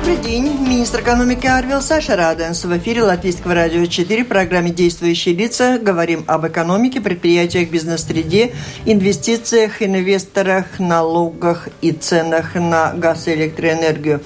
Добрый день. Министр экономики Арвил Саша Раденс. В эфире Латвийского радио 4 в программе «Действующие лица». Говорим об экономике, предприятиях, бизнес-среде, инвестициях, инвесторах, налогах и ценах на газ и электроэнергию.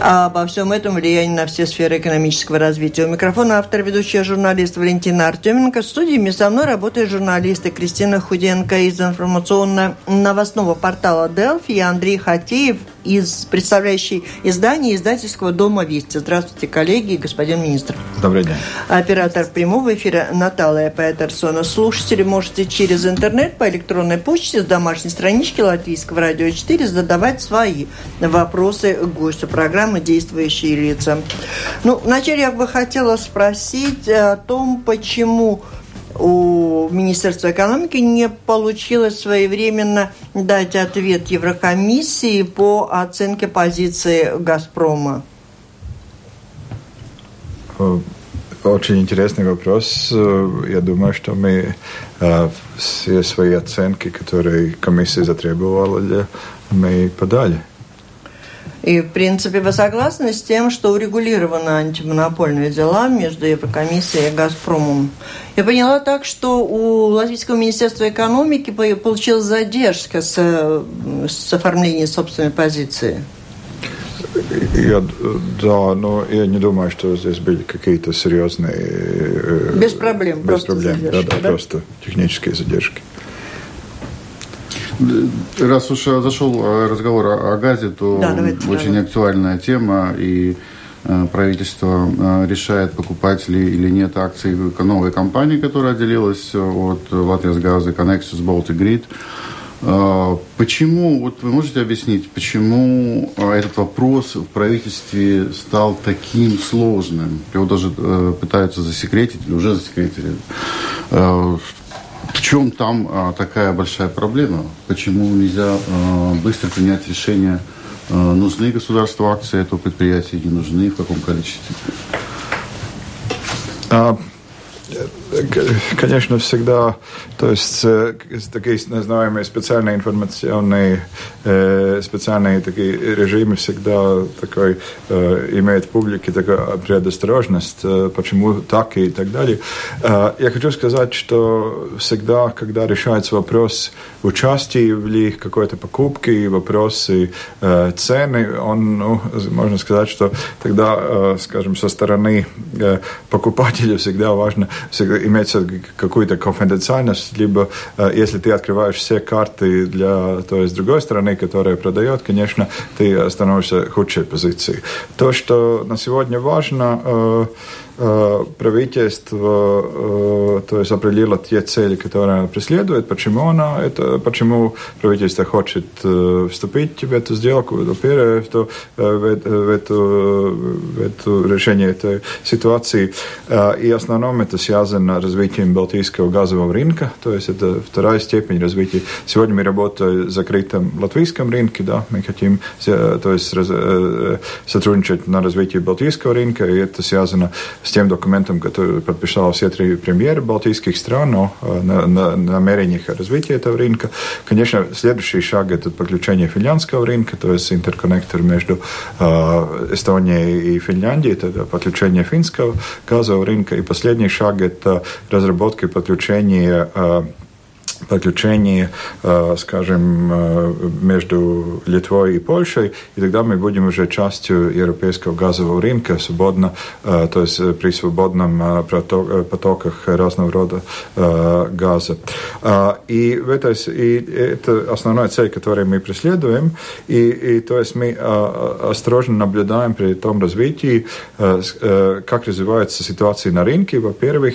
А обо всем этом влиянии на все сферы экономического развития. У микрофона автор, ведущая журналист Валентина Артеменко. В студии со мной работают журналисты Кристина Худенко из информационно-новостного портала Delphi и Андрей Хатеев из представляющий издание издательского дома Вести. Здравствуйте, коллеги и господин министр. Добрый день. Оператор прямого эфира Наталья Петерсона. Слушатели можете через интернет по электронной почте с домашней странички Латвийского радио 4 задавать свои вопросы гостю программы «Действующие лица». Ну, вначале я бы хотела спросить о том, почему у Министерства экономики не получилось своевременно дать ответ Еврокомиссии по оценке позиции «Газпрома»? Э, очень интересный вопрос. Э, я думаю, что мы э, все свои оценки, которые комиссия затребовала, мы подали. И, в принципе, вы согласны с тем, что урегулированы антимонопольные дела между Еврокомиссией и «Газпромом»? Я поняла так, что у Латвийского министерства экономики получилась задержка с, с оформлением собственной позиции. Я, да, но я не думаю, что здесь были какие-то серьезные... Э, без проблем. Без проблем, задержки, да, да, да, просто технические задержки. Раз уж зашел э, разговор о, газе, то да, очень актуальная тема, и э, правительство э, решает, покупать ли или нет акции новой компании, которая отделилась от Латвийсгаза Connexus Baltic Grid. Почему, вот вы можете объяснить, почему этот вопрос в правительстве стал таким сложным? Его даже пытаются засекретить, или уже засекретили. В чем там а, такая большая проблема? Почему нельзя а, быстро принять решение, а, нужны государству акции этого предприятия, не нужны, в каком количестве? Конечно, всегда, то есть такие называемые специальные информационные, специальные такие режимы всегда такой имеют в публике такую предосторожность, почему так и так далее. Я хочу сказать, что всегда, когда решается вопрос участия в какой-то покупке, вопросы цены, он, ну, можно сказать, что тогда, скажем, со стороны покупателя всегда важно всегда иметь какую-то конфиденциальность, либо э, если ты открываешь все карты для той с другой стороны, которая продает, конечно, ты становишься в худшей позиции. То, что на сегодня важно, Э, правительство э, то есть определило те цели, которые она преследует, почему она это, почему правительство хочет э, вступить в эту сделку, первое, в, в, эту, в эту решение этой ситуации. И в основном это связано с развитием Балтийского газового рынка, то есть это вторая степень развития. Сегодня мы работаем в закрытом латвийском рынке, да, мы хотим то есть, сотрудничать на развитии Балтийского рынка, и это связано с тем документом, который подписал все три премьеры балтийских стран но на, на, намерениях развития этого рынка. Конечно, следующий шаг – это подключение финляндского рынка, то есть интерконнектор между э, Эстонией и Финляндией, это подключение финского газового рынка. И последний шаг – это разработка и подключение э, подключении, э, скажем, э, между Литвой и Польшей, и тогда мы будем уже частью европейского газового рынка, свободно, э, то есть при свободном потоках разного рода газа. И, в этой, и это основная цель, которую мы преследуем, и, и то есть мы осторожно наблюдаем при том развитии, как развивается ситуация на рынке. Во-первых,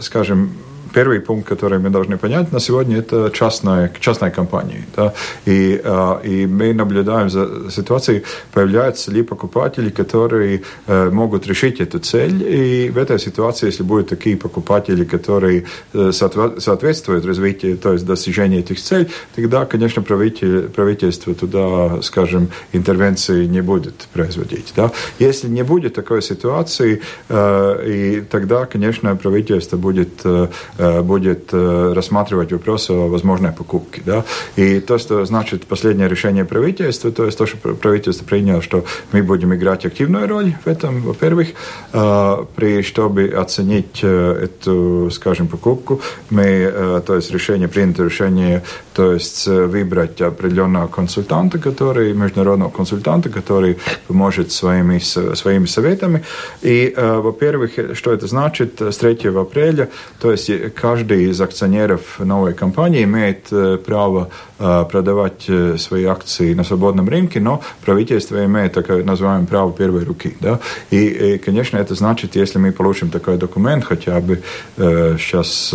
скажем, первый пункт, который мы должны понять на сегодня, это частная, частная компания. Да? И, и мы наблюдаем за ситуацией, появляются ли покупатели, которые могут решить эту цель. И в этой ситуации, если будут такие покупатели, которые соответствуют развитию, то есть достижению этих целей, тогда, конечно, правительство туда, скажем, интервенции не будет производить. Да? Если не будет такой ситуации, и тогда, конечно, правительство будет, будет рассматривать вопрос о возможной покупке. Да? И то, что значит последнее решение правительства, то есть то, что правительство приняло, что мы будем играть активную роль в этом, во-первых, при, чтобы оценить эту, скажем, покупку, мы, то есть решение, принято решение, то есть выбрать определенного консультанта, который, международного консультанта, который поможет своими, своими советами. И, во-первых, что это значит? С 3 апреля, то есть каждый из акционеров новой компании имеет право продавать свои акции на свободном рынке, но правительство имеет такое называемое право первой руки. Да? И, и, конечно, это значит, если мы получим такой документ хотя бы сейчас,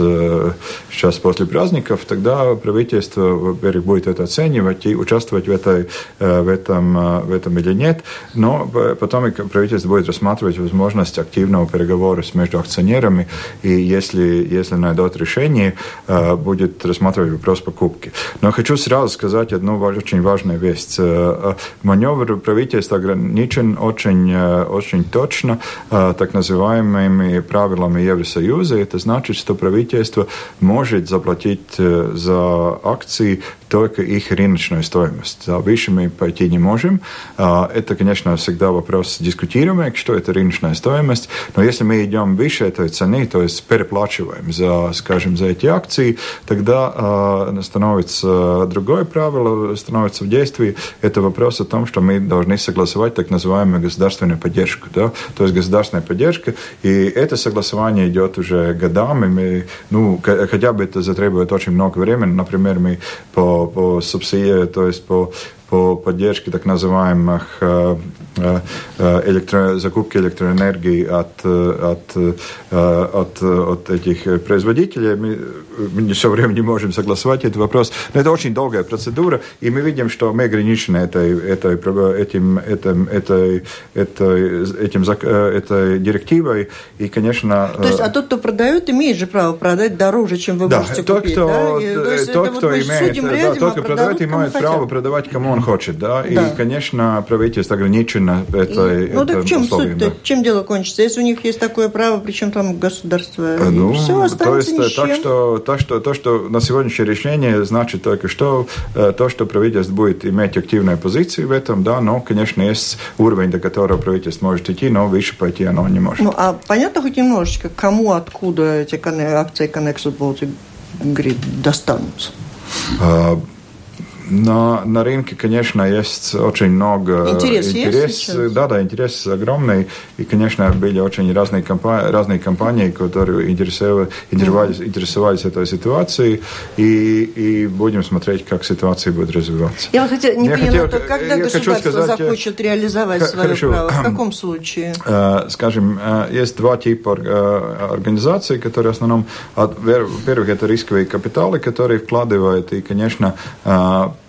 сейчас после праздников, тогда правительство, во-первых, будет это оценивать и участвовать в, этой, в, этом, в этом или нет, но потом правительство будет рассматривать возможность активного переговора между акционерами, и если, если найдут решение, будет рассматривать вопрос покупки. Но хочу сразу сказать одну очень важную вещь. Маневр правительства ограничен очень, очень точно так называемыми правилами Евросоюза. Это значит, что правительство может заплатить за акции только их рыночную стоимость. За выше мы пойти не можем. Это, конечно, всегда вопрос дискутируемый, что это рыночная стоимость. Но если мы идем выше этой цены, то есть переплачиваем за, скажем, за эти акции, тогда становится другое правило, становится в действии. Это вопрос о том, что мы должны согласовать так называемую государственную поддержку. Да? То есть государственная поддержка. И это согласование идет уже годами. Мы, ну, хотя бы это затребует очень много времени. Например, мы по po, po subsidii, to jest po по поддержке так называемых э, э, электро, закупки электроэнергии от, от, э, от, от этих производителей. Мы, мы все время не можем согласовать этот вопрос. Но это очень долгая процедура, и мы видим, что мы ограничены этой, этой, этим, этим, этой, этой, этим, этой директивой. И, конечно... То есть, а тот, кто продает, имеет же право продать дороже, чем вы да, можете тот, купить, кто, да? И, то есть, тот, кто вот имеет, да, тот, кто продает, имеет право продавать кому он хочет, да, да. и, конечно, правительство ограничено этой Ну, так в чем суть да. Чем дело кончится? Если у них есть такое право, причем там государство, ну, все останется то есть, так что, то, что, то, что на сегодняшнее решение значит только что, э, то, что правительство будет иметь активные позиции в этом, да, но, конечно, есть уровень, до которого правительство может идти, но выше пойти оно не может. Ну, а понятно хоть немножечко, кому, откуда эти акции Connect Baltic Grid достанутся? На, на рынке, конечно, есть очень много интерес, интерес. есть да, да, интерес огромный, и, конечно, были очень разные компании, разные компании, которые интересовали, интересовались, интересовались этой ситуацией, и, и будем смотреть, как ситуация будет развиваться. Я вот хотела, не я поняла, хотел, когда государство сказать, захочет реализовать свое хорошо, право, в каком случае? Э, скажем, э, есть два типа э, организаций, которые в основном, во-первых, это рисковые капиталы, которые вкладывают, и, конечно,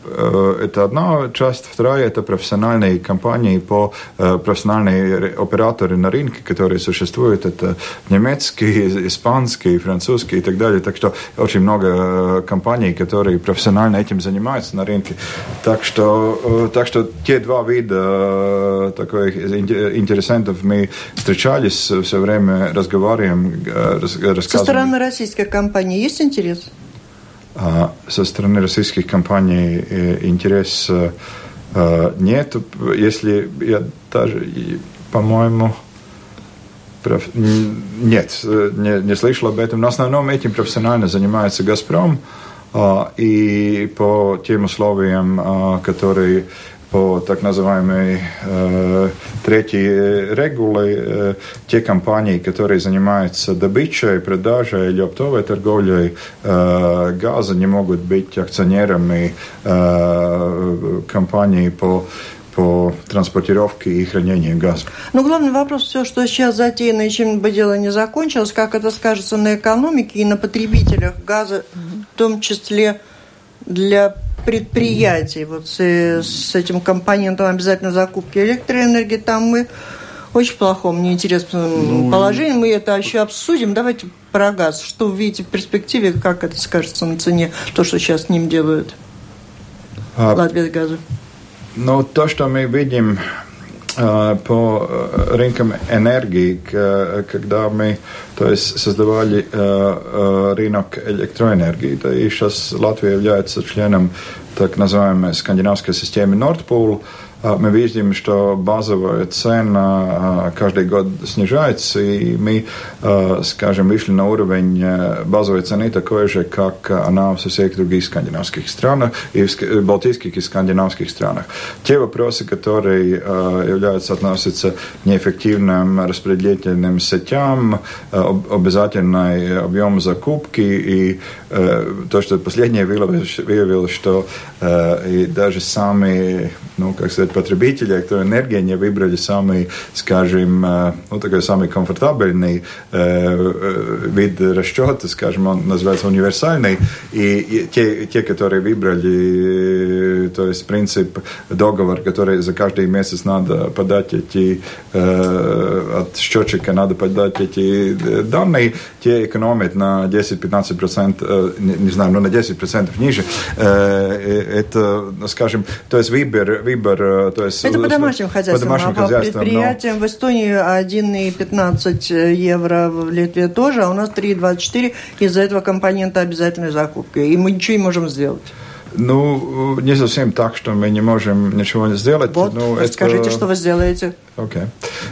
это одна часть. Вторая – это профессиональные компании по э, профессиональные операторы на рынке, которые существуют. Это немецкие, испанские, французские и так далее. Так что очень много э, компаний, которые профессионально этим занимаются на рынке. Так что, так что те два вида таких интересантов мы встречались, все время разговариваем, рассказываем. Со стороны российской компании есть интерес? А со стороны российских компаний э, интерес э, нет. Если я даже, по-моему, нет, не, не слышал об этом. Но в основном этим профессионально занимается «Газпром». И по тем условиям, которые по так называемой э, третьей регуле э, те компании, которые занимаются добычей, продажей или оптовой торговлей э, газа, не могут быть акционерами э, компании по по транспортировке и хранению газа. Ну, главный вопрос все, что сейчас затеяно, и чем бы дело не закончилось, как это скажется на экономике и на потребителях газа, в том числе для предприятий. Вот с, с этим компонентом обязательно закупки электроэнергии, там мы очень плохом, неинтересном ну, положении. Мы это еще обсудим. Давайте про газ. Что вы видите в перспективе, как это скажется на цене, то, что сейчас с ним делают а, Латвия газа? Ну, то, что мы видим по э, рынкам энергии, когда мы то есть, создавали э, э, рынок электроэнергии. Да, и сейчас Латвия является членом так называемой скандинавской системы Nordpool, а, мы видим, что базовая цена а, каждый год снижается, и мы, а, скажем, вышли на уровень э, базовой цены такой же, как она в всех других скандинавских странах, и в балтийских и скандинавских странах. Те вопросы, которые являются, относятся к неэффективным распределительным сетям, обязательный объем закупки, и э, то, что последнее выявилось, что э, и даже самые, ну, как сказать, потребители электроэнергии не выбрали самый, скажем, э, ну, такой самый комфортабельный э, э, вид расчета, скажем, он называется универсальный, и, и те, те, которые выбрали, то есть принцип договор, который за каждый месяц надо подать эти, от счетчика надо подать эти данные, те экономят на 10-15%, не, не знаю, ну на 10% ниже. Это, скажем, то есть выбор, выбор то есть... Это по домашним хозяйствам. По домашним а хозяйствам, по предприятиям но... в Эстонии 1,15 евро, в Литве тоже, а у нас 3,24 из-за этого компонента обязательной закупки. И мы ничего не можем сделать. Ну, не совсем так, что мы не можем ничего сделать. Вот, ну, это... скажите, что вы сделаете. Окей.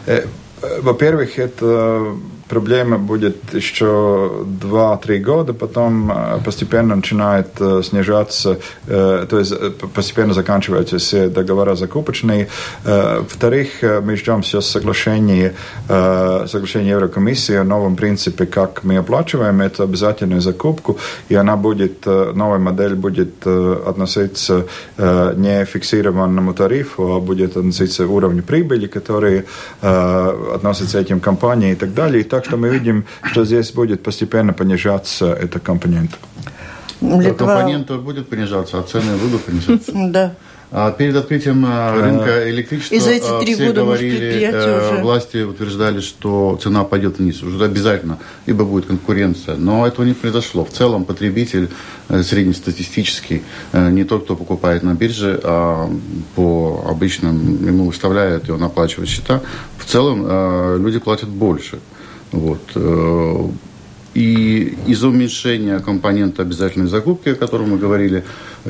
Okay. Э, во-первых, это проблема будет еще 2-3 года, потом э, постепенно начинает э, снижаться, э, то есть постепенно заканчиваются все договора закупочные. Во-вторых, мы ждем сейчас соглашение, соглашение Еврокомиссии о новом принципе, как мы оплачиваем эту обязательную закупку, и она будет, новая модель будет относиться не фиксированному тарифу, а будет относиться уровню прибыли, который относится этим компаниям и так далее. И так что мы видим, что здесь будет постепенно понижаться эта компонента. Литва... Компонента будет понижаться, а цены будут понижаться. Да. А перед открытием а, рынка электричества и за эти три все года, говорили, э, уже... власти утверждали, что цена пойдет вниз. Уже обязательно, ибо будет конкуренция. Но этого не произошло. В целом потребитель э, среднестатистический, э, не тот, кто покупает на бирже, а по обычным ему выставляют, и он оплачивает счета. В целом люди платят больше. Вот. Э, и из-за уменьшения компонента обязательной закупки, о котором мы говорили,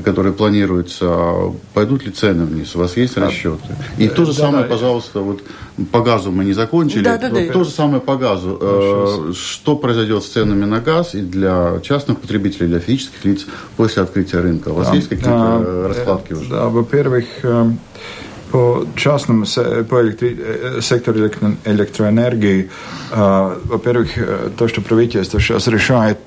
которые планируются, пойдут ли цены вниз? У вас есть расчеты? И то же да, самое, да, пожалуйста, вот по газу мы не закончили. Да, да, да. То же самое по газу. Э, что произойдет с ценами на газ и для частных потребителей, для физических лиц после открытия рынка? У вас да. есть какие-то а, раскладки уже? Да, во-первых, по частному по электри, сектору электро, электроэнергии, во-первых, то, что правительство сейчас решает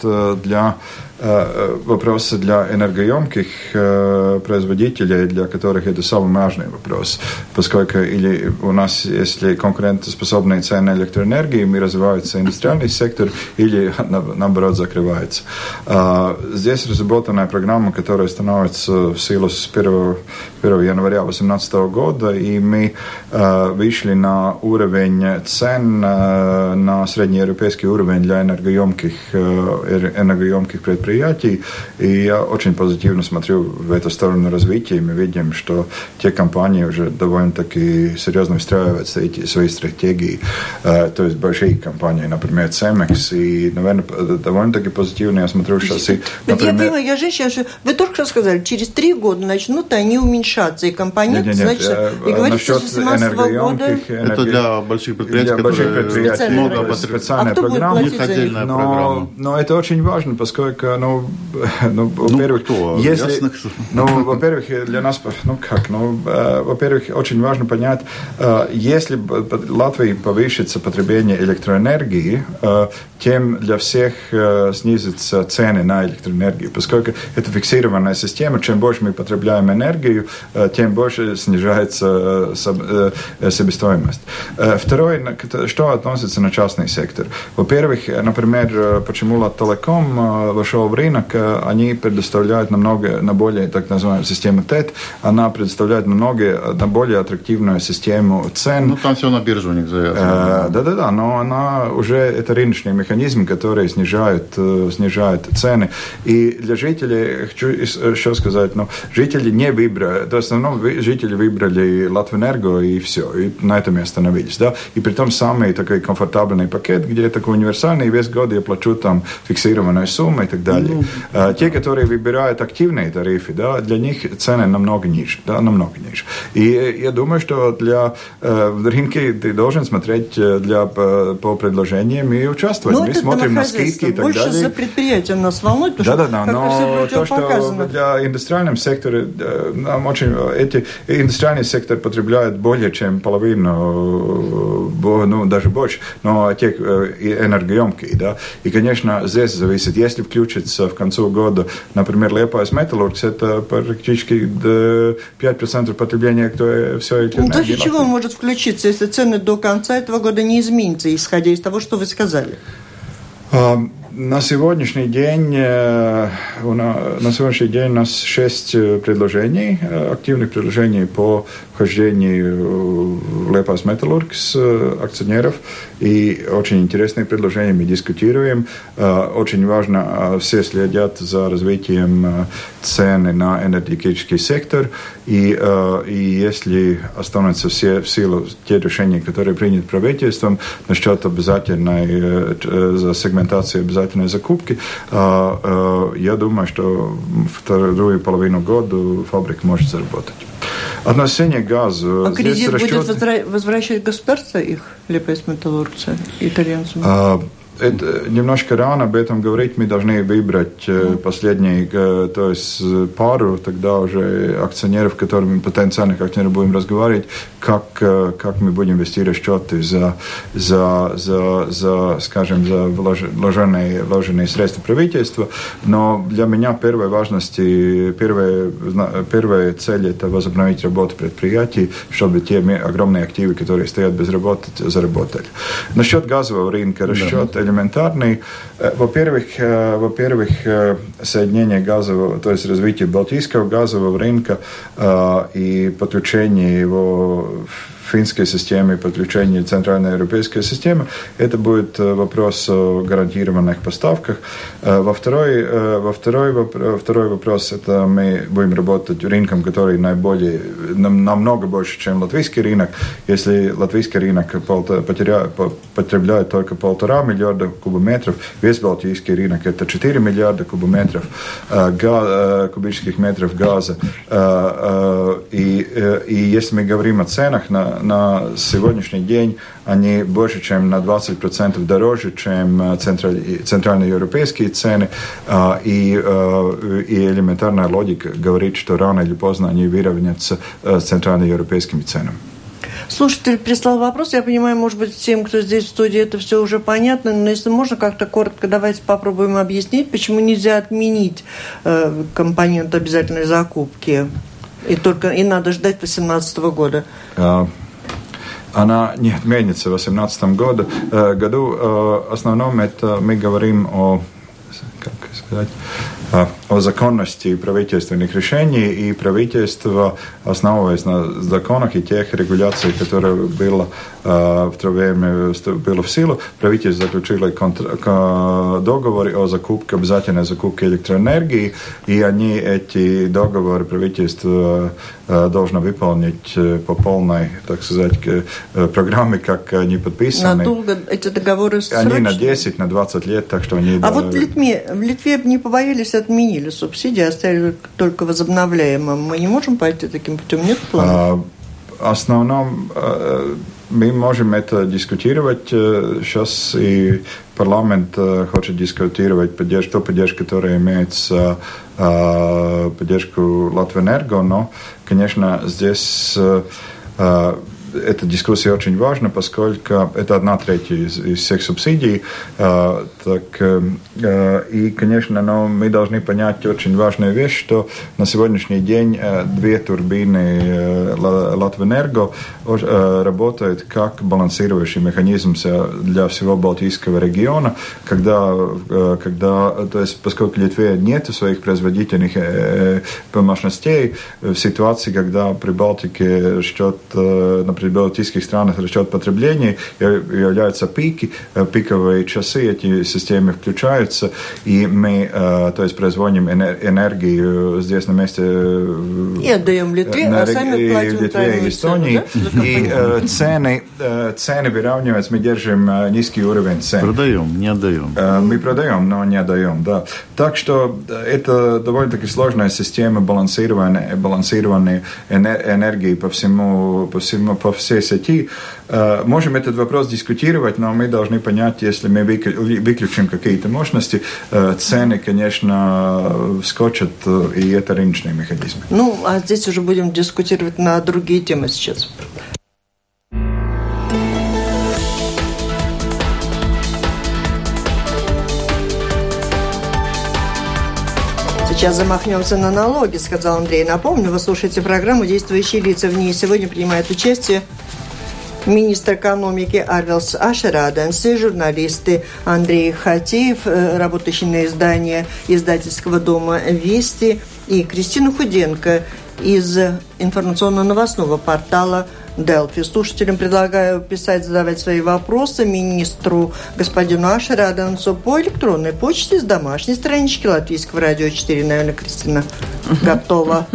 для Э, вопросы для энергоемких э, производителей, для которых это самый важный вопрос, поскольку или у нас, если конкурентоспособные цены электроэнергии, мы развивается индустриальный сектор, или наоборот закрывается. Здесь разработанная программа, которая становится в силу с 1, 1 января 2018 года, и мы э, вышли на уровень цен, на среднеевропейский уровень для энергоемких, энергоемких предприятий предприятий. И я очень позитивно смотрю в эту сторону развития. Мы видим, что те компании уже довольно-таки серьезно встраивают эти, свои стратегии. Э, то есть большие компании, например, Cemex. И, наверное, довольно-таки позитивно я смотрю сейчас. И, например... Я понимаю, я женщина, вы только что сказали, через три года начнут они уменьшаться. И компании, нет, нет, нет, значит, вы говорите, что с 17 года... Это для больших предприятий, для больших предприятий много специальная а программа. Но, но это очень важно, поскольку ну, ну, во-первых, ну, если, Ясно, что... ну, во-первых, для нас, ну, как, ну, во-первых, очень важно понять, если Латвии повысится потребление электроэнергии, тем для всех снизятся цены на электроэнергию, поскольку это фиксированная система, чем больше мы потребляем энергию, тем больше снижается себестоимость. Второе, что относится на частный сектор. Во-первых, например, почему Латтелеком вошел в рынок, они предоставляют намного, на более так называемую систему ТЭТ, она предоставляет намного, на более аттрактивную систему цен. Ну, там все на биржу у них завязано. Да-да-да, но она уже, это рыночный механизм, который снижает, снижает цены. И для жителей, хочу еще сказать, ну, жители не выбрали, в основном жители выбрали Латвэнерго и все, и на этом и остановились, да, и при том самый такой комфортабельный пакет, где такой универсальный, весь год я плачу там фиксированную сумму и так далее. Ну, а, те, которые выбирают активные тарифы, да, для них цены намного ниже, да, намного ниже. И я думаю, что для э, в рынке ты должен смотреть э, для, по, по предложениям и участвовать. Ну, Мы смотрим на скидки и так Больше далее. за предприятием нас волнует, да, да, да, но то, что для индустриального сектора э, нам очень эти индустриальный сектор потребляет более чем половину, ну даже больше, но те энергоемкие, да. И, конечно, здесь зависит, если включится в концу года, например, Liepājas Metalurgs, это практически 5% потребления кто все эти Ну, до чего он может включиться, если цены до конца этого года не изменятся, исходя из того, что вы сказали? На сегодняшний день э, на сегодняшний день у нас шесть э, предложений, э, активных предложений по вхождению в Лепас Металлургс акционеров. И очень интересные предложения мы дискутируем. Очень важно, все следят за развитием цены на энергетический сектор. И, и если останутся все в силу те решения, которые приняты правительством насчет обязательной за сегментации обязательной закупки, я думаю, что вторую половину года фабрика может заработать. Отношение к газу. А кредит будет расчет... возвращать государство их, Лепес Металлургца, итальянцам? А, это немножко рано об этом говорить. Мы должны выбрать mm. последний, э, то есть пару, тогда уже акционеров, которыми потенциальных акционеров будем разговаривать, как, э, как мы будем вести расчеты за, за, за, за скажем, за вложенные, вложенные средства правительства. Но для меня первой важности, первая, первая цель – это возобновить работу предприятий, чтобы те огромные активы, которые стоят без работы, заработали. Насчет газового рынка, расчет да элементарный. Э, во-первых, э, во-первых, э, соединение газового, то есть развитие Балтийского газового рынка и подключение его финской системе подключения центральной европейской системы, это будет э, вопрос о гарантированных поставках. Э, во второй, э, во второй, второй вопрос это мы будем работать рынком, который наиболее, намного больше, чем латвийский рынок. Если латвийский рынок потеря, потребляет только полтора миллиарда кубометров, весь балтийский рынок это 4 миллиарда кубометров кубических метров газа. И, и если мы говорим о ценах на, на сегодняшний день они больше, чем на 20% дороже, чем э, центральноевропейские цены. А, и, э, и элементарная логика говорит, что рано или поздно они выровнятся э, с центральноевропейскими ценами. Слушатель прислал вопрос. Я понимаю, может быть, тем, кто здесь в студии, это все уже понятно. Но если можно как-то коротко, давайте попробуем объяснить, почему нельзя отменить э, компонент обязательной закупки. И только и надо ждать 2018 года. А, она не отменится в 2018 году. Году. Основном это мы говорим о как сказать, о законности правительственных решений, и правительство, основываясь на законах и тех регуляциях, которые было в то время было в силу, правительство заключило договоры о закупке, обязательной закупке электроэнергии, и они эти договоры правительство должно выполнить по полной, так сказать, программе, как они подписаны. Надолго эти договоры срочные? Они на 10, на 20 лет, так что они... А да, вот в Литве, в Литве не побоялись, отменили субсидии, оставили только возобновляемым. Мы не можем пойти таким путем? Нет плана? А, основном мы можем это дискутировать. Сейчас и парламент хочет дискутировать поддержку, ту поддержку, которая имеется поддержку Латвэнерго, но, конечно, здесь эта дискуссия очень важна, поскольку это одна третья из, из всех субсидий. Э, так, э, и, конечно, но мы должны понять очень важную вещь, что на сегодняшний день э, две турбины э, Латвэнерго э, работают как балансирующий механизм для всего Балтийского региона, когда, э, когда то есть, поскольку Литве нет своих производительных э, э, мощностей, в ситуации, когда при Балтике счет, э, при балтийских странах расчет потребления являются пики, э, пиковые часы, эти системы включаются, и мы, э, то есть, производим энергию здесь на месте... Э, и отдаем Литве, а сами платим Литве и Эстонии. Да? И цены, цены выравниваются, мы держим низкий уровень цен. Продаем, не отдаем. Мы продаем, но не отдаем, да. Так что это довольно-таки сложная система балансирования, балансирования энергии по всему, по всему, по всей сети. Э, можем этот вопрос дискутировать, но мы должны понять, если мы выключим какие-то мощности, э, цены, конечно, вскочат, э, и это рыночный механизм. Ну, а здесь уже будем дискутировать на другие темы сейчас. Сейчас замахнемся на налоги, сказал Андрей. Напомню, вы слушаете программу «Действующие лица». В ней сегодня принимают участие министр экономики Арвелс Ашераденс и журналисты Андрей Хатиев, э, работающий на издание издательского дома «Вести», и Кристина Худенко из информационно-новостного портала Делфи. Слушателям предлагаю писать, задавать свои вопросы министру господину Ашеру Адансу по электронной почте с домашней странички Латвийского радио 4. Наверное, Кристина готова.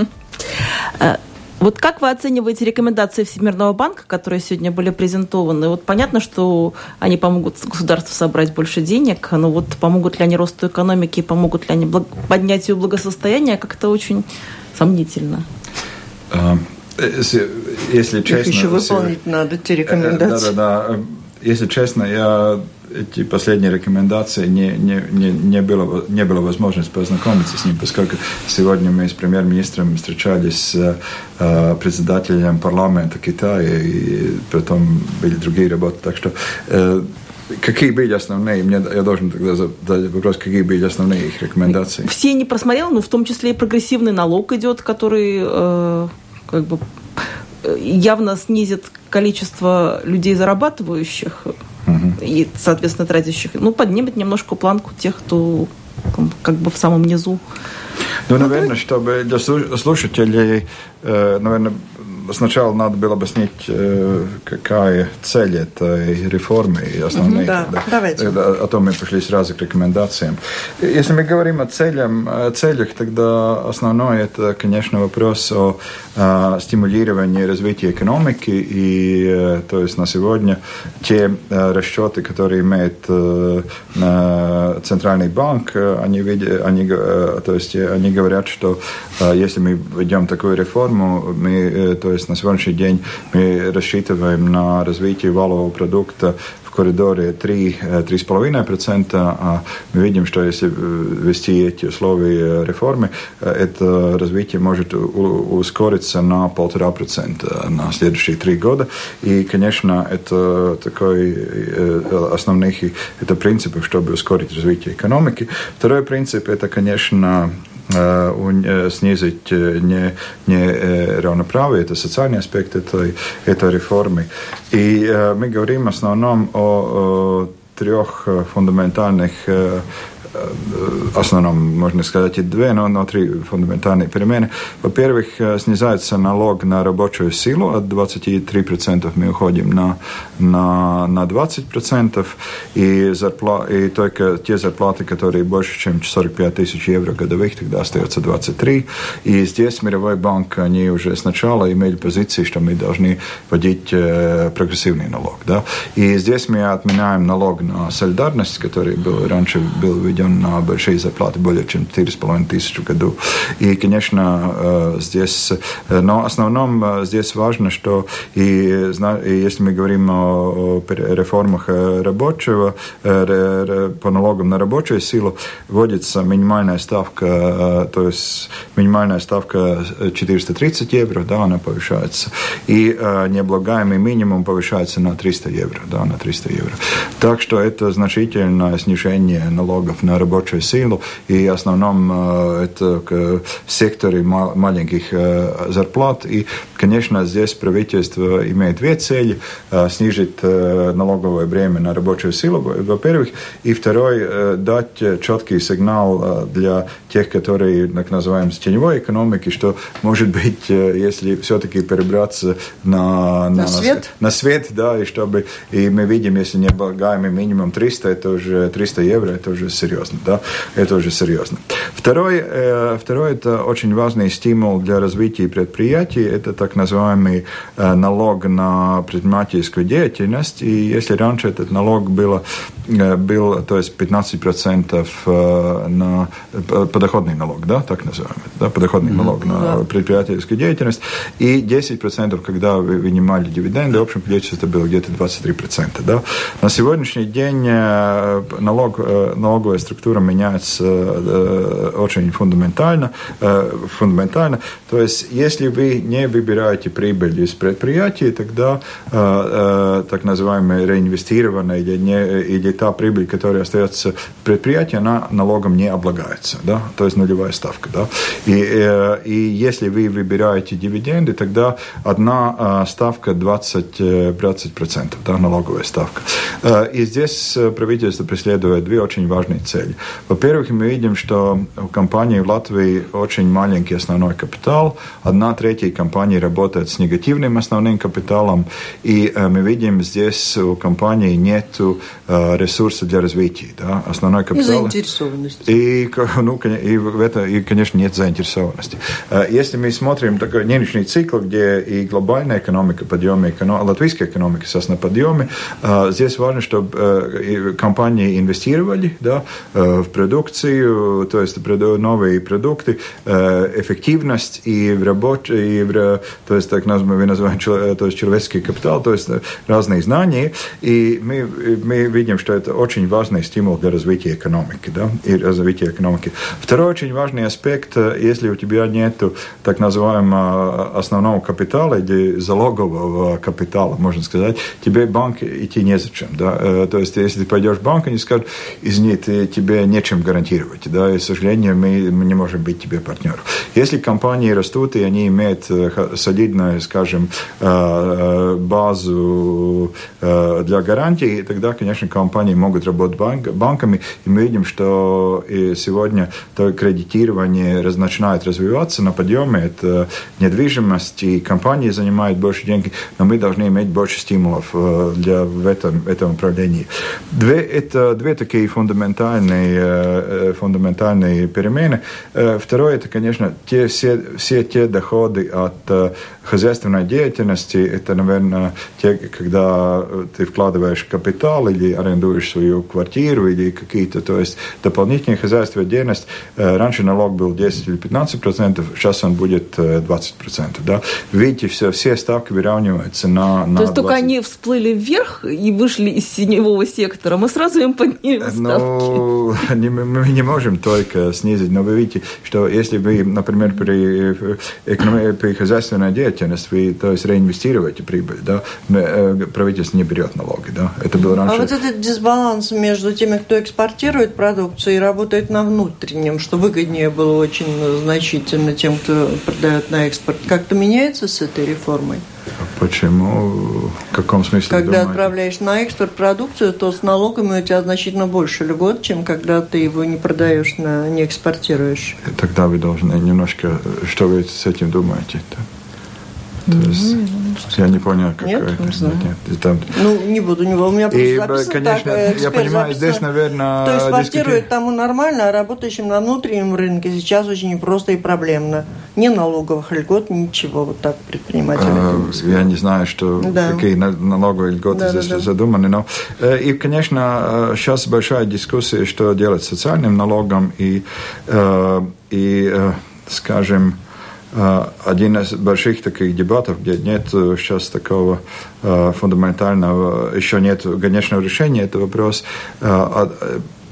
Э, вот как вы оцениваете рекомендации Всемирного банка, которые сегодня были презентованы? Вот понятно, что они помогут государству собрать больше денег, но вот помогут ли они росту экономики, помогут ли они поднятию благосостояния, как-то очень сомнительно. Если, если честно... Их еще выполнить если, надо, те рекомендации. Да-да-да. Если честно, я эти последние рекомендации не, не, не, не, было, не было возможности познакомиться с ним, поскольку сегодня мы с премьер-министром встречались с э, председателем парламента Китая, и потом были другие работы. Так что э, Какие были основные? Мне, я должен тогда задать вопрос, какие были основные их рекомендации? Все не просмотрел, но в том числе и прогрессивный налог идет, который э, как бы э, явно снизит количество людей, зарабатывающих угу. и, соответственно, тратящих. Ну, поднимет немножко планку тех, кто как бы в самом низу. Ну, наверное, чтобы для слушателей, э, наверное, сначала надо было объяснить, э, какая цель этой реформы и основные. Да, да. давайте. А то мы пришли сразу к рекомендациям. Если мы говорим о целям, о целях, тогда основное это, конечно, вопрос о, о стимулировании развития экономики. И э, то есть на сегодня те э, расчеты, которые имеет Центральный банк, они, они, то есть, они говорят, что если мы ведем такую реформу, мы то есть на сегодняшний день мы рассчитываем на развитие валового продукта в коридоре 3-3,5%, а мы видим, что если ввести эти условия реформы, это развитие может ускориться на полтора процента на следующие три года. И, конечно, это такой основных это принципы, чтобы ускорить развитие экономики. Второй принцип – это, конечно, un снизить не, не равноправие, это социальный аспект этой, этой реформы. И мы говорим в основном о, трех фундаментальных основном, можно сказать, и две, но, но три фундаментальные перемены. Во-первых, снижается налог на рабочую силу от 23% мы уходим на, на, на 20%, и, зарпла, и только те зарплаты, которые больше, чем 45 тысяч евро годовых, тогда остается 23. И здесь Мировой банк, они уже сначала имели позиции, что мы должны вводить э, прогрессивный налог. Да? И здесь мы отменяем налог на солидарность, который был раньше был введен переведен на большие зарплаты, более чем 4,5 тысячи в году. И, конечно, здесь, но в основном здесь важно, что и, и если мы говорим о реформах рабочего, по налогам на рабочую силу, вводится минимальная ставка, то есть минимальная ставка 430 евро, да, она повышается, и необлагаемый минимум повышается на 300 евро, да, на 300 евро. Так что это значительное снижение налогов на рабочую силу, и в основном это в секторе маленьких зарплат, и, конечно, здесь правительство имеет две цели, снизить налоговое бремя на рабочую силу, во-первых, и второй, дать четкий сигнал для тех, которые, так называемые, теневой экономики, что, может быть, если все-таки перебраться на, на, на свет, на свет, да, и чтобы, и мы видим, если не облагаемый минимум 300, это уже 300 евро, это уже серьезно, да, это уже серьезно. Второй, э, второй это очень важный стимул для развития предприятий, это так называемый э, налог на предпринимательскую деятельность, и если раньше этот налог было, э, был, то есть 15% э, на подоходный налог, да, так называемый, да, подоходный mm-hmm. налог на предпринимательскую деятельность, и 10%, когда вы вынимали дивиденды, в общем количестве было где-то 23%. Да? На сегодняшний день налог, налоговая структура меняется э, очень фундаментально, фундаментально. То есть, если вы не выбираете прибыль из предприятия, тогда так называемая реинвестированная или, не, или та прибыль, которая остается в предприятии, она налогом не облагается. Да? То есть нулевая ставка. Да? И, и если вы выбираете дивиденды, тогда одна ставка 20 20%, да, налоговая ставка. Э, и здесь э, правительство преследует две очень важные цели. Во-первых, мы видим, что у компании в Латвии очень маленький основной капитал. Одна третья компании работает с негативным основным капиталом. И э, мы видим, здесь у компании нет ресурсов для развития. Да, основной капитал. И заинтересованности. И, ну, и, в это, и, конечно, нет заинтересованности. Если мы смотрим такой нынешний цикл, где и глобальная экономика, подъем экономики, латвийская экономика сейчас на подъеме. Здесь важно, чтобы э, компании инвестировали да, э, в продукцию, то есть новые продукты, э, эффективность и в работе, и в, то есть так называем, то есть человеческий капитал, то есть разные знания. И мы, мы видим, что это очень важный стимул для развития экономики, да, и развития экономики. Второй очень важный аспект, если у тебя нет так называемого основного капитала или залогового капитала, можно сказать, тебе банк идти незачем. Да? Э, то есть, если ты пойдешь в банк, они скажут, извини, ты, тебе нечем гарантировать. Да? И, к сожалению, мы, мы не можем быть тебе партнером. Если компании растут, и они имеют э, солидную, скажем, э, базу для гарантий, тогда, конечно, компании могут работать банк, банками. И мы видим, что и сегодня то кредитирование начинает развиваться на подъеме. Это недвижимость, и компании занимают больше денег, но мы должны иметь больше стимулов э, для, в этом, этом направлении. Две, это две такие фундаментальные, э, фундаментальные перемены. Э, второе, это, конечно, те, все, все те доходы от хозяйственной деятельности. Это, наверное, те, когда ты вкладываешь капитал или арендуешь свою квартиру или какие-то, то есть дополнительные хозяйственные деятельность. Раньше налог был 10 или 15 процентов, сейчас он будет 20 процентов. Да? Видите, все, все ставки выравниваются на, на То есть 20. только они всплыли вверх и вышли из синевого сектора, мы сразу им подняли ставки. Ну, мы не можем только снизить, но вы видите, что если вы, например, при, при хозяйственной деятельности, вы, то есть реинвестируете прибыль, да, э, правительство не берет налоги, да, это было раньше. А вот этот дисбаланс между теми, кто экспортирует продукцию и работает на внутреннем, что выгоднее было очень значительно тем, кто продает на экспорт, как-то меняется с этой реформой? Почему? В каком смысле? Когда думаете? отправляешь на экспорт продукцию, то с налогами у тебя значительно больше льгот, чем когда ты его не продаешь, на, не экспортируешь. Тогда вы должны немножко... Что вы с этим думаете? То есть... Я не понял, какая. Нет? Не знаю. Нет, нет, там... Ну, не буду, не буду. У меня И, записано конечно, так, я понимаю, записано. здесь, наверное, То есть экспортирует тому нормально, а работающим на внутреннем рынке сейчас очень непросто и проблемно. Ни налоговых льгот, ничего. Вот так предприниматели. Э, Я не знаю, что, Да. какие на- налоговые льготы Да, да, здесь да. задуманы. Но, э, и, конечно, э, сейчас большая дискуссия, что делать с социальным налогом. И, э, и э, скажем, э, один из больших таких дебатов, где нет э, сейчас такого э, фундаментального, еще нет конечного решения, это вопрос э,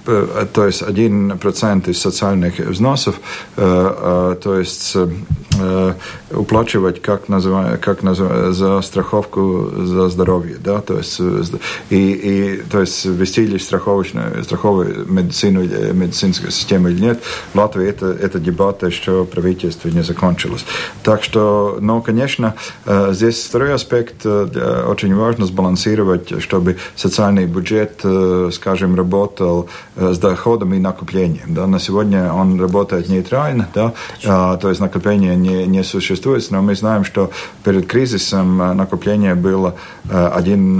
то есть один процент из социальных взносов, э, э, то есть э, уплачивать как, называю, как называю, за страховку за здоровье, да, то есть э, и, и то есть ввести ли страховочную, страховую медицину, медицинскую систему или нет, Латвии это, это дебат еще правительство не закончилось. Так что, но, конечно, э, здесь второй аспект э, очень важно сбалансировать, чтобы социальный бюджет, э, скажем, работал э, с доходом и накоплением. Да. На сегодня он работает нейтрально, да, а, то есть накопление не, не существует, но мы знаем, что перед кризисом э, накопление было э, 1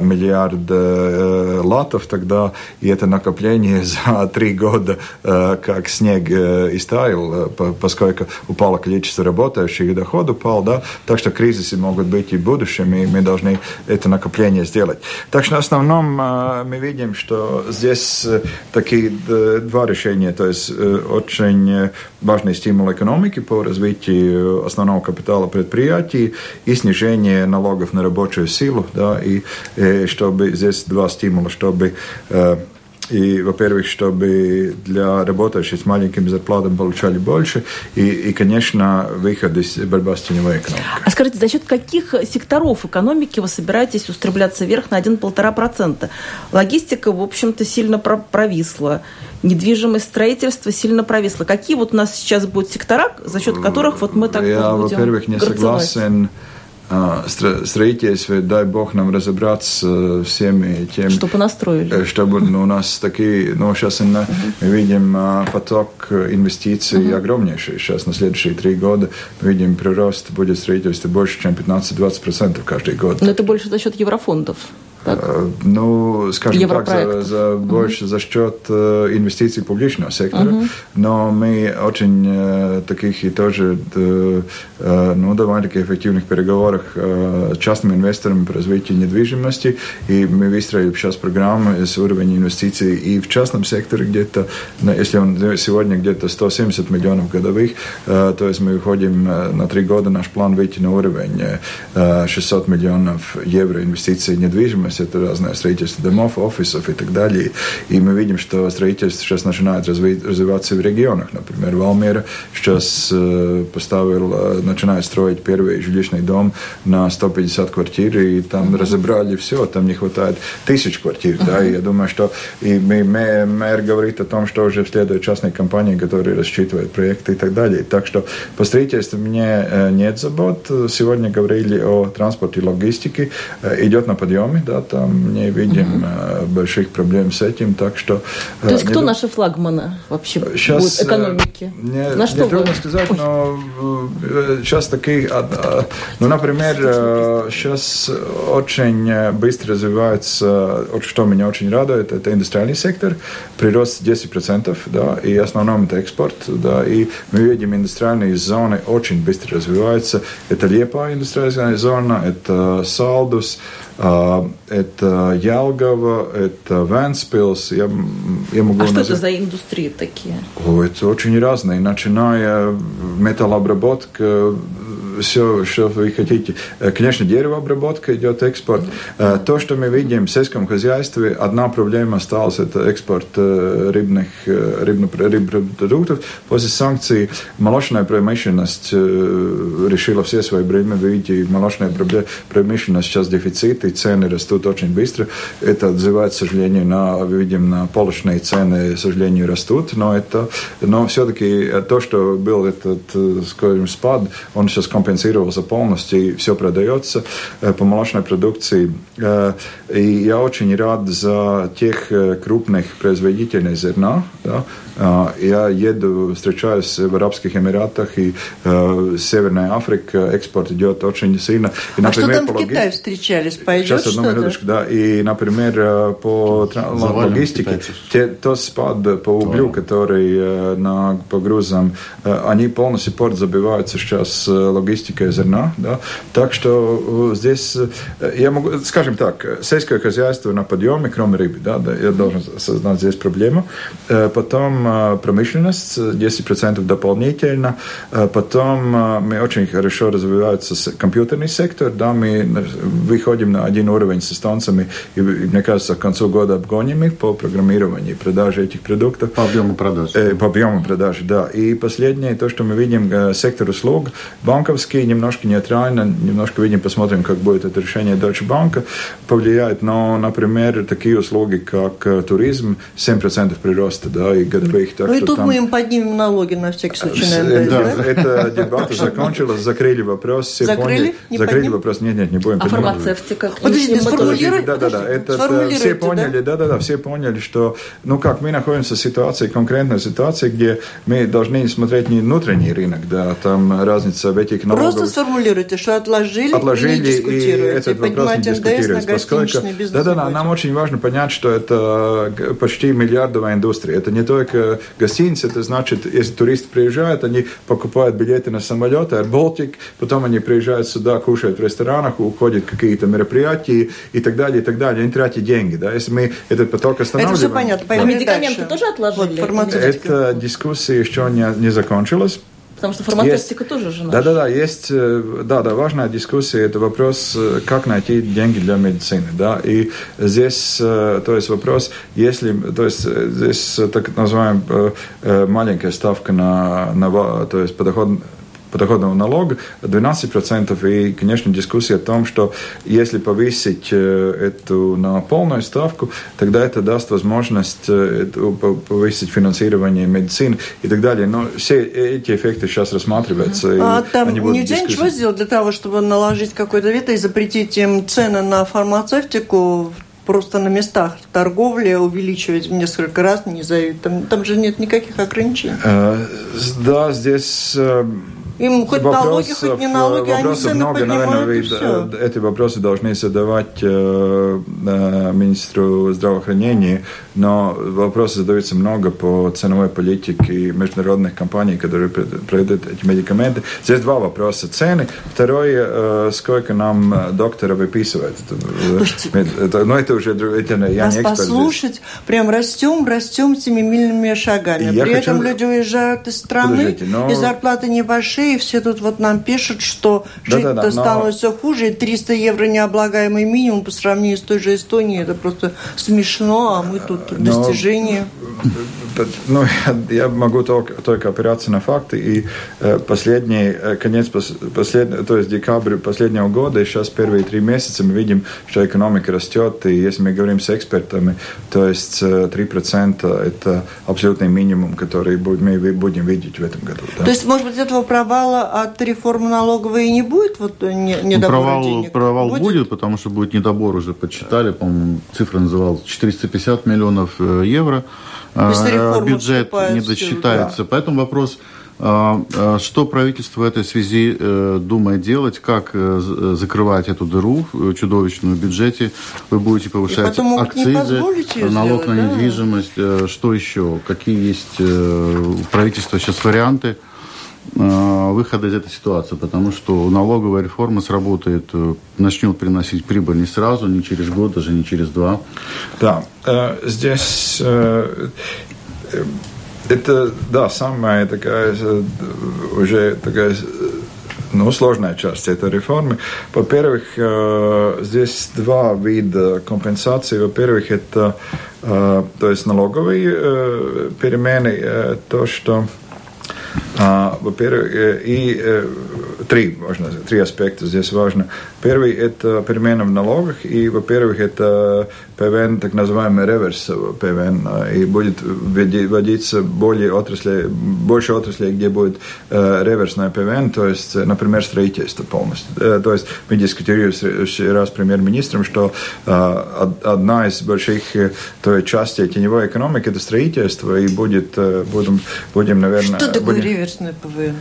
миллиард э, латов тогда, и это накопление за три года э, как снег э, истаял, э, по- поскольку упало количество работающих, и доход упал, да, так что кризисы могут быть и в будущем, и мы должны это накопление сделать. Так что в основном э, мы видим, что здесь э, такие э, два решения, то есть очень важный стимул экономики по развитию основного капитала предприятий и снижение налогов на рабочую силу, да, и чтобы здесь два стимула, чтобы и, во-первых, чтобы для работающих с маленькими зарплатами получали больше, и, и конечно, выход из борьбы с теневой экономикой. А скажите, за счет каких секторов экономики вы собираетесь устремляться вверх на 1-1,5%? Логистика, в общем-то, сильно про- провисла. Недвижимость строительство сильно провисло. Какие вот у нас сейчас будут сектора, за счет которых вот мы так Я, вот будем во-первых, не горцевать? согласен строительстве, дай бог нам разобраться с всеми тем, Что понастроили? Э, чтобы ну, у нас такие, ну, сейчас мы видим а, поток инвестиций огромнейший. Сейчас на следующие три года мы видим прирост будет строительства больше, чем 15-20% каждый год. Но это больше за счет еврофондов. Так? Э, Ну, скажем так, за, за больше за счет э, инвестиций публичного сектора, но мы очень э, таких и тоже э, ну, довольно-таки эффективных переговорах э, с частными инвесторами по развитию недвижимости, и мы выстроили сейчас программу с уровня инвестиций и в частном секторе где-то, если он сегодня где-то 170 миллионов годовых, э, то есть мы выходим на три года, наш план выйти на уровень э, 600 миллионов евро инвестиций в недвижимость, это разное строительство домов, офисов и так далее. И мы видим, что строительство сейчас начинает разви- развиваться в регионах. Например, Валмера сейчас поставил, начинает строить первый жилищный дом на 150 квартир, и там разобрали все, там не хватает тысяч квартир. Да, и я думаю, что и мы, мэ- мэр говорит о том, что уже следует частные компании, которые рассчитывают проекты и так далее. Так что по строительству мне нет забот. Сегодня говорили о транспорте и логистике. Идет на подъеме, да, там не видим э, больших проблем с этим, так что... э, То есть не кто ду- наши флагманы вообще Сейчас, будут экономики? э, Не, На что не вы? трудно сказать, но э, сейчас такие, а, а, ну, например, э, сейчас очень э, быстро развивается, что меня очень радует, это индустриальный сектор, прирост 10%, да, и в основном это экспорт, да, и мы видим индустриальные зоны очень быстро развиваются. Это Лепа индустриальная зона, это Салдус, это Ялгова, это Венспилс. Я, я могу А что это назвать- за индустрии такие? о, это очень разные, начиная металлообработка, все, что вы хотите. Э, Конечно, деревообработка идет экспорт. Э, То, что мы видим в сельском хозяйстве, одна проблема осталась, это экспорт э, рыбных, рыбных рыбных продуктов. После санкций молочная промышленность решила все свои проблемы. Вы видите, молочная промышленность сейчас дефицит, и цены растут очень быстро. Это отзывается, к сожалению, на, видим, на полочные цены, к сожалению, растут, но это, но все-таки то, что был этот, скажем, спад, он сейчас компенсирует компенсировался полностью, и все продается по молочной продукции. И я очень рад за тех крупных производителей зерна, да, я еду, встречаюсь в Арабских Эмиратах и э, Северная Африка, экспорт идет очень сильно. И, например, а что там в Китае встречались? Пойдет Сейчас одну минуточку, да. И, например, по логистике, те, тот спад по углю, да. который на, по грузам, они полностью порт забиваются сейчас логистикой зерна, да. Так что здесь, я могу, скажем так, сельское хозяйство на подъеме, кроме рыбы, да, да я должен осознать здесь проблему. Потом промышленность, 10% дополнительно. Потом мы очень хорошо развивается компьютерный сектор, да, мы выходим на один уровень с эстонцами, и, мне кажется, к концу года обгоним их по программированию и продаже этих продуктов. По объему продаж. Э, по объему продаж, да. И последнее, то, что мы видим, сектор услуг, банковский, немножко нейтрально, немножко видим, посмотрим, как будет это решение Deutsche Bank повлияет, но, например, такие услуги, как э, туризм, 7% прироста, да, и годовые их. Так ну и тут там... мы им поднимем налоги на всякий случай, наверное. Да, да? это дебаты закончилась, закрыли вопрос, все закрыли? Не закрыли подним? вопрос, нет, нет, не будем. А фармацевтика? Подождите, сформулируйте. Да, да, да, это, все поняли, да? да, да, все поняли, что, ну как, мы находимся в ситуации, конкретной ситуации, где мы должны смотреть не внутренний рынок, да, там разница в этих налогах. Просто сформулируйте, что отложили, отложили и, и этот вопрос не дискутируется. Поскольку, нам очень важно понять, что это почти миллиардовая индустрия. Это не только гостиницы, это значит, если туристы приезжают, они покупают билеты на самолеты, Air Baltic, потом они приезжают сюда, кушают в ресторанах, уходят какие-то мероприятия и так далее, и так далее. Они тратят деньги, да. Если мы этот поток останавливаем... Это все понятно. Да. А медикаменты тоже отложили? Вот, Эта дискуссия еще не, не закончилась. Потому что фармацевтика есть, тоже же наша. Да, да, да, есть, э, да, да, важная дискуссия, это вопрос, э, как найти деньги для медицины, да, и здесь, э, то есть вопрос, если, то есть здесь так называемая маленькая ставка на, на то есть подоход подоходного налога 12%. И, конечно, дискуссия о том, что если повысить эту на полную ставку, тогда это даст возможность повысить финансирование медицины и так далее. Но все эти эффекты сейчас рассматриваются. А там нельзя ничего сделать для того, чтобы наложить какое-то вето и запретить им цены на фармацевтику просто на местах торговли увеличивать в несколько раз не зовут. Там, там же нет никаких ограничений. Да, здесь им хоть вопросов, налоги, хоть не налоги, они цены много, наверное, вы все. эти вопросы должны задавать э, э, министру здравоохранения, но вопросы задаются много по ценовой политике международных компаний, которые продают эти медикаменты. Здесь два вопроса. Цены. Второй, э, сколько нам э, доктора выписывает. Это, это, но это уже это, я Нас не эксперт послушать, здесь. прям растем, растем семимильными шагами. Я При хочу... этом люди уезжают из страны, но... и зарплаты небольшие, и все тут вот нам пишут, что жить-то да, да, но... все хуже, и 300 евро необлагаемый минимум по сравнению с той же Эстонией, это просто смешно, а мы тут но... достижение. Ну, я, я могу только, только опираться на факты, и э, последний, э, конец, послед, то есть декабрь последнего года, и сейчас первые три месяца мы видим, что экономика растет, и если мы говорим с экспертами, то есть э, 3% это абсолютный минимум, который мы будем видеть в этом году. Да? То есть, может быть, этого провала от реформы налоговой и не будет? Вот, э, не, не ну, провал денег? провал будет? будет, потому что будет недобор, уже подсчитали, по-моему, цифра называлась 450 миллионов э, евро. А, бюджет не досчитается. Да. Поэтому вопрос, а, что правительство в этой связи э, думает делать, как закрывать эту дыру чудовищную в бюджете? Вы будете повышать акцизы, налог сделать, на недвижимость, да? что еще? Какие есть у правительства сейчас варианты? Э, выхода из этой ситуации, потому что налоговая реформа сработает, э, начнет приносить прибыль не сразу, не через год, даже не через два. Да, э, здесь это, да, самая такая уже такая ну, сложная часть этой реформы. Во-первых, здесь два вида компенсации. Во-первых, это то есть налоговые перемены, то, что во-первых, и три, можно, три аспекта здесь важно. Первый – это перемена в налогах, и, во-первых, это ПВН, так называемый реверс ПВН, и будет вводиться более отрасли, больше отраслей, где будет э, реверсная ПВН, то есть, например, строительство полностью. Э, то есть мы дискутируем раз с премьер-министром, что э, одна из больших э, то есть, частей теневой экономики – это строительство, и будет, э, будем, будем, наверное... Что такое будем... реверсная ПВН?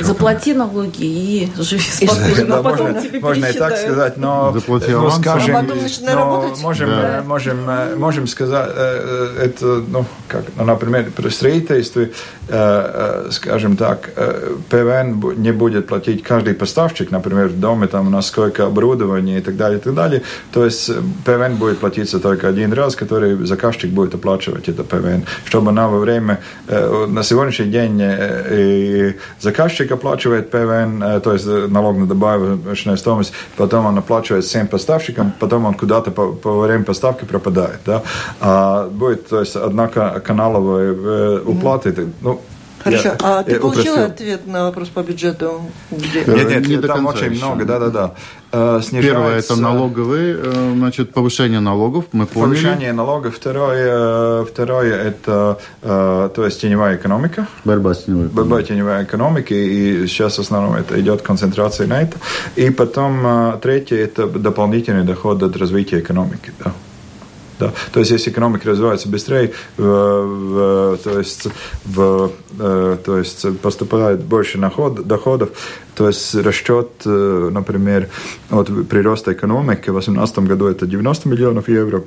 Заплати налоги и живи спокойно, а потом можно, тебе можно и так сказать, но, Заплати ну, скажем, а потом но можем, Да. можем, можем сказать, э, э, это, ну, как, ну, например, при строительстве, э, э, скажем так, э, ПВН не будет платить каждый поставщик, например, в доме там насколько оборудование и так далее, и так далее. То есть э, ПВН будет платиться только один раз, который заказчик будет оплачивать это ПВН, чтобы во время, э, на сегодняшний день э, заказчик оплачивает ПВН, э, то есть э, налог на добавочную стоимость, потом он оплачивает всем поставщикам, потом он куда-то по, по время поставки пропадает. Да? А будет то есть, одна ка- каналовая э, уплата. это, Ну, Хорошо, я, а ты э, получила упростил. ответ на вопрос по бюджету? Где? Нет, нет, Не там очень еще. много, да-да-да. Э, Первое снижается- это налоговые, э, значит, повышение налогов, мы поняли. Повышение налогов. Второе, э, второе это э, то есть теневая экономика. Борьба с теневой Борьба теневой экономики, и сейчас в основном это идет концентрация на это. И потом э, третье это дополнительный доход от развития экономики. Да. Да. То есть, если экономика развивается быстрее, в, в- то, есть, в, э, то есть поступает больше наход, доходов, то есть расчет, э, например, от прироста экономики в 2018 году это 90 миллионов евро,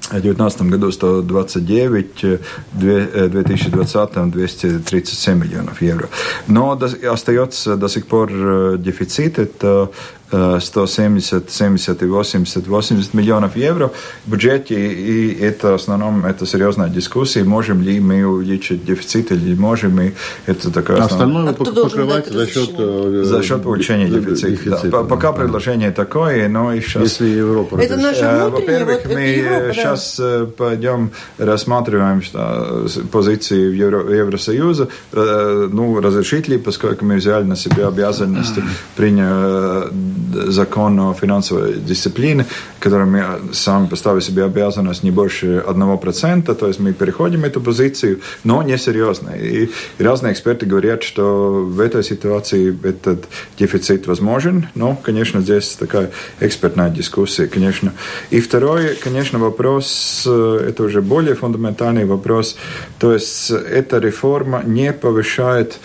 в 2019 году 129, э, две- э, в 2020 237 миллионов евро. Но остается до сих пор э, дефицит, это 170, 70 и 80, 80 миллионов евро в бюджете, и это в основном это серьезная дискуссия, можем ли мы увеличить дефицит или не можем мы, это такая основная- остальное А кто пок- должен покрывается дать за счет... э, за счет увеличения э, дефицита. Да. да. По- Пока предложение такое, но и сейчас... Если Европа Это наше Э, Во-первых, вот мы Европа, да. сейчас пойдем рассматриваем что, позиции в Евро- Евросоюза, э, ну, разрешить ли, поскольку мы взяли на себя обязанности, приняли закон о финансовой дисциплине, которым мы сами поставили себе обязанность не больше 1%, то есть мы переходим эту позицию, но не серьезно. И, и разные эксперты говорят, что в этой ситуации этот дефицит возможен, но, конечно, здесь такая экспертная дискуссия, конечно. И второй, конечно, вопрос, э, это уже более фундаментальный вопрос, то есть эта реформа не повышает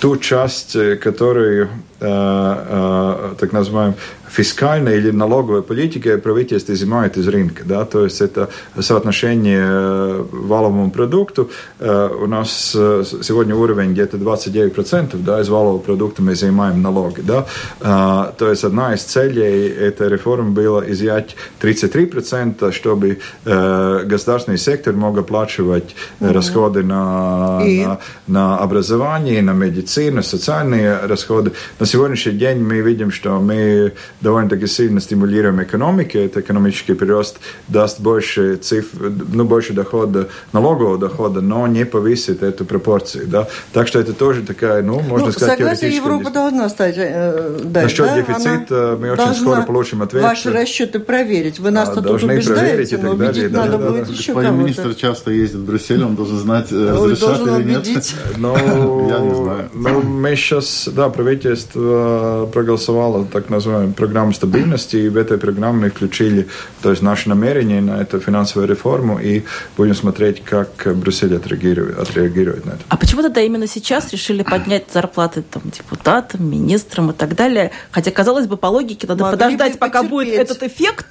ту часть, э, которую э, э, так называемой фискальной или налоговой политикой правительство изымает из рынка. Да? То есть это соотношение валовому продукту. У нас сегодня уровень где-то 29% да, из валового продукта мы изымаем налоги. Да? То есть одна из целей этой реформы была изъять 33%, чтобы государственный сектор мог оплачивать э, расходы на, И? на, на образование, на медицину, социальные расходы. На сегодняшний день мы видим, что мы довольно-таки сильно стимулируем экономику. Это экономический прирост даст больше цифр, ну, больше дохода, налогового дохода, но не повысит эту пропорцию. Да? Так что это тоже такая, ну, можно ну, сказать, согласие Европа должна стать, э, дать, Насчет да? дефицита Она мы очень скоро получим ответ. Ваши расчеты проверить. Вы нас А, тут должны проверить и убеждаете, но убедить да, надо да, будет да. еще Господин кого-то. министр часто ездит в Брюссель, он должен знать, э, Он разрешат должен или нет. убедить. Ну, Я не знаю. Ну, мы сейчас, да, правительство проголосовало так называемую программу стабильности, и в этой программе мы включили то есть, наше намерение на эту финансовую реформу, и будем смотреть, как Брюссель отреагирует, отреагирует на это. А почему тогда именно сейчас решили поднять зарплаты там, депутатам, министрам и так далее? Хотя, казалось бы, по логике надо Могли подождать, пока потерпеть. будет этот эффект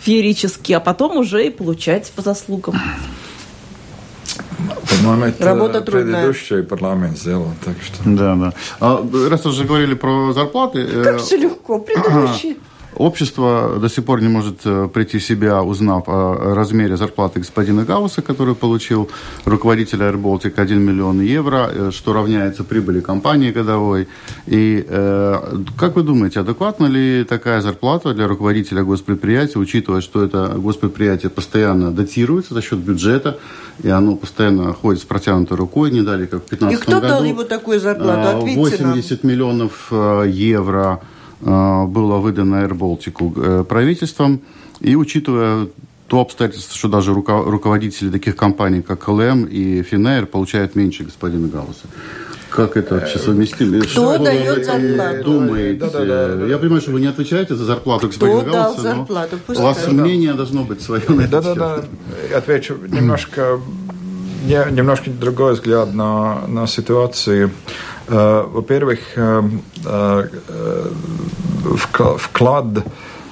феерический, а потом уже и получать по заслугам. По-моему, это Работа трудная. предыдущий парламент сделал, так что... Да, да. А, раз уже говорили про зарплаты, э, Как все легко, предыдущий. Общество до сих пор не может э, прийти в себя, узнав о размере зарплаты господина Гауса, который получил руководитель Air 1 миллион евро, э, что равняется прибыли компании годовой. И э, как вы думаете, адекватна ли такая зарплата для руководителя госпредприятия, учитывая, что это госпредприятие постоянно датируется за счет бюджета, и оно постоянно ходит с протянутой рукой, не дали как в 2015 году. И кто году. дал ему такую зарплату? Ответьте 80 нам. миллионов евро было выдано Air Baltic правительством. И учитывая то обстоятельство, что даже руководители таких компаний, как ЛМ и Финейр, получают меньше господина Галласа. Как это вообще совместимо? Кто что дает зарплату? Думаете? Да, да, да, Я понимаю, что вы не отвечаете за зарплату господина Кто Галласа, дал зарплату? Пусть у вас да. мнение должно быть свое. Да, да, да. Отвечу немножко, немножко другой взгляд на, на ситуацию. Э, во-первых, э, э, вклад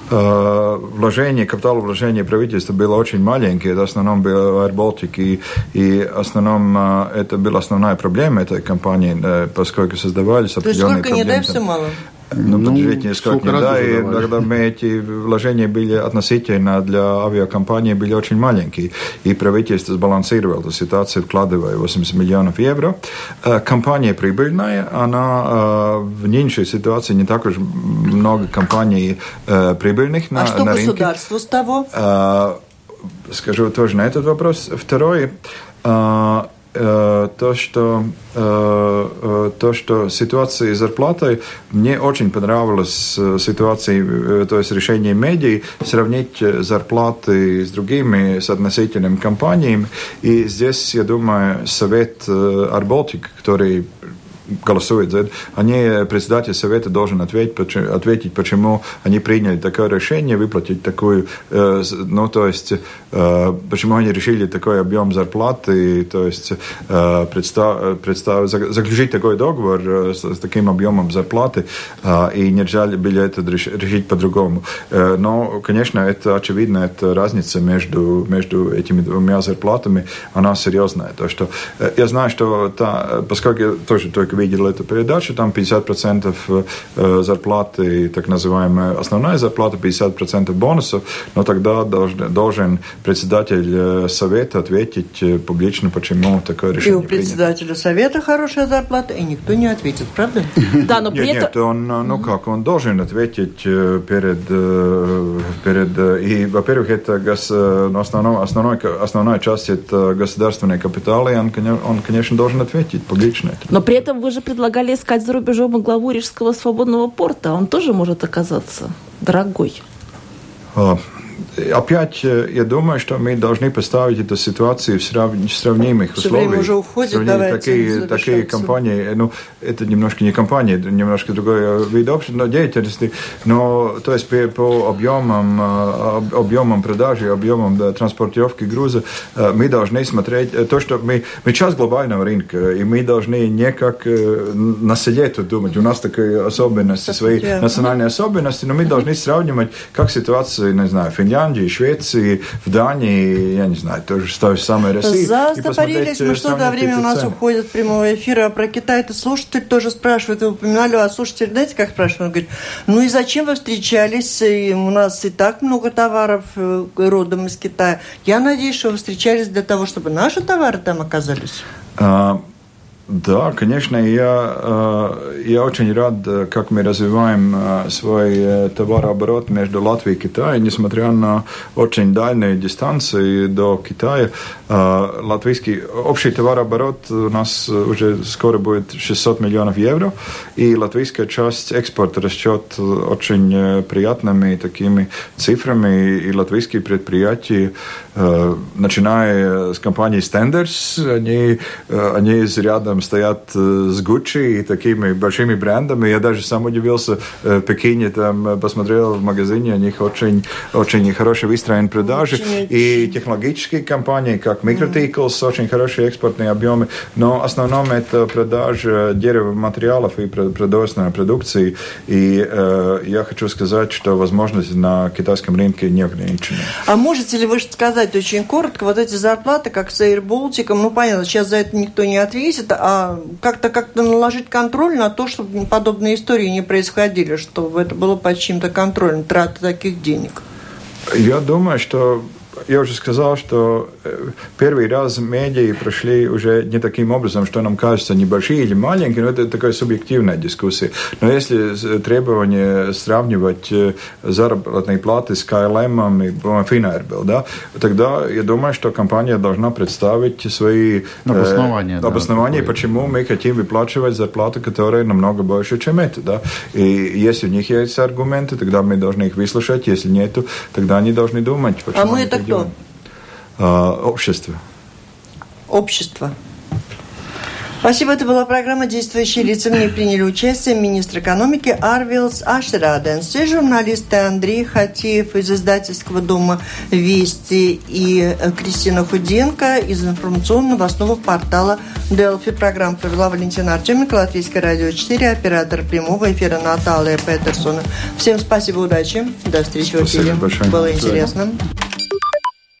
вложение, капитал вложения правительства было очень маленькие. Это в основном был Air Baltic, и, и в основном это была основная проблема этой компании, поскольку создавались определенные То есть сколько проблемы. не дай, все мало? Ну, ну подождите несколько да, и тогда мы эти вложения были относительно для авиакомпании были очень маленькие, и правительство сбалансировало эту ситуацию, вкладывая 80 миллионов евро. Э, компания прибыльная, она э, в нынешней ситуации не так уж много компаний э, прибыльных на, а что на государство с того? Скажу тоже на этот вопрос. Второй, Э, то, что, э, э, то, что ситуация с зарплатой, мне очень понравилась ситуация, то есть решение медиа сравнить зарплаты с другими с относительными компаниями. И здесь, я думаю, совет Арболтик, который голосует за это, они, председатель совета должен ответить, ответить, почему они приняли такое решение, выплатить такую, э, ну, то есть, э, почему они решили такой объем зарплаты, то есть, э, представ, представ, заключить такой договор с, с таким объемом зарплаты, и нельзя было это решить по-другому. Но, конечно, это очевидно, это разница между, между этими двумя зарплатами, она серьезная. То, что, я знаю, что та, поскольку я тоже только видел эту передачу, там 50% э, зарплаты, так называемая основная зарплата, 50% бонусов, но тогда должен, должен председатель э, совета ответить э, публично, почему такое решение И у председателя принято. совета хорошая зарплата, и никто не ответит, правда? Да, но при этом... Нет, он, ну как, он должен ответить перед... перед и, во-первых, это гос, ну, основной, основной, основная часть это государственные капиталы, и он, он, конечно, должен ответить публично. Но при этом вы же предлагали искать за рубежом главу Рижского свободного порта. Он тоже может оказаться дорогой. А, опять э, я думаю, что мы должны поставить эту ситуацию в сравнимых Все условиях. уже уходит, давайте такие, такие компании, ну, это немножко не компания, это немножко другой вид общества, деятельности, но то есть по, объемам, э, объемам продажи, объемам да, транспортировки груза э, мы должны смотреть то, что мы, мы часть глобального рынка, и мы должны не как на селе тут думать, у нас такие особенности, свои национальные особенности, но мы должны сравнивать, как ситуация, не знаю, Финляндии, Швеции, в Дании, я не знаю, тоже с той же самой России. Застопорились мы, что-то время у нас уходит прямого эфира. А про Китай это слушатель тоже спрашивает. Вы упоминали, а слушатель, знаете, как спрашивает? Он говорит, ну и зачем вы встречались? И у нас и так много товаров э, родом из Китая. Я надеюсь, что вы встречались для того, чтобы наши товары там оказались. А, да, конечно, я, э, я очень рад, э, как мы развиваем э, свой товарооборот между Латвией и Китаем, несмотря на очень дальние дистанции до Китая. Латвийский общий товарооборот у нас уже скоро будет 600 миллионов евро, и латвийская часть экспорта растет очень приятными такими цифрами, и латвийские предприятия, начиная с компании Standards, они, они рядом стоят э, с Гуччи и такими большими брендами. Я даже сам удивился э, в Пекине, там э, посмотрел в магазине, у них очень, очень хорошие выстроены продажи. Очень, и технологические компании, как Microticals, mm. очень хорошие экспортные объемы. Но в основном это продажа деревоматериалов и продовольственной продукции. И э, я хочу сказать, что возможности на китайском рынке не ограничены. А можете ли вы сказать, сказать очень коротко, вот эти зарплаты, как с Air Baltic, ну, понятно, сейчас за это никто не ответит, а как-то как-то наложить контроль на то, чтобы подобные истории не происходили, чтобы это было под чьим-то контролем, траты таких денег? Я думаю, что я уже сказал, что э, первый раз медиа прошли уже не таким образом, что нам кажется небольшие или маленькие, но это такая субъективная дискуссия. Но если требование сравнивать э, заработные платы с КЛМ и Финайрбел, да, тогда я думаю, что компания должна представить свои обоснования, э, обоснования да, почему мы хотим выплачивать зарплаты, которые намного больше, чем это. Да? И если у них есть аргументы, тогда мы должны их выслушать. Если нету, тогда они должны думать, почему а мы это кто? А, общество. Общество. Спасибо. Это была программа «Действующие лица». В ней приняли участие министр экономики Арвилс Ашраденс и журналисты Андрей Хатеев из издательского дома «Вести» и Кристина Худенко из информационно-новостного портала «Делфи». Программу провела Валентина Артеменко, Латвийское радио 4, оператор прямого эфира Наталья Петерсона. Всем спасибо, удачи. До встречи в эфире. Было интересно.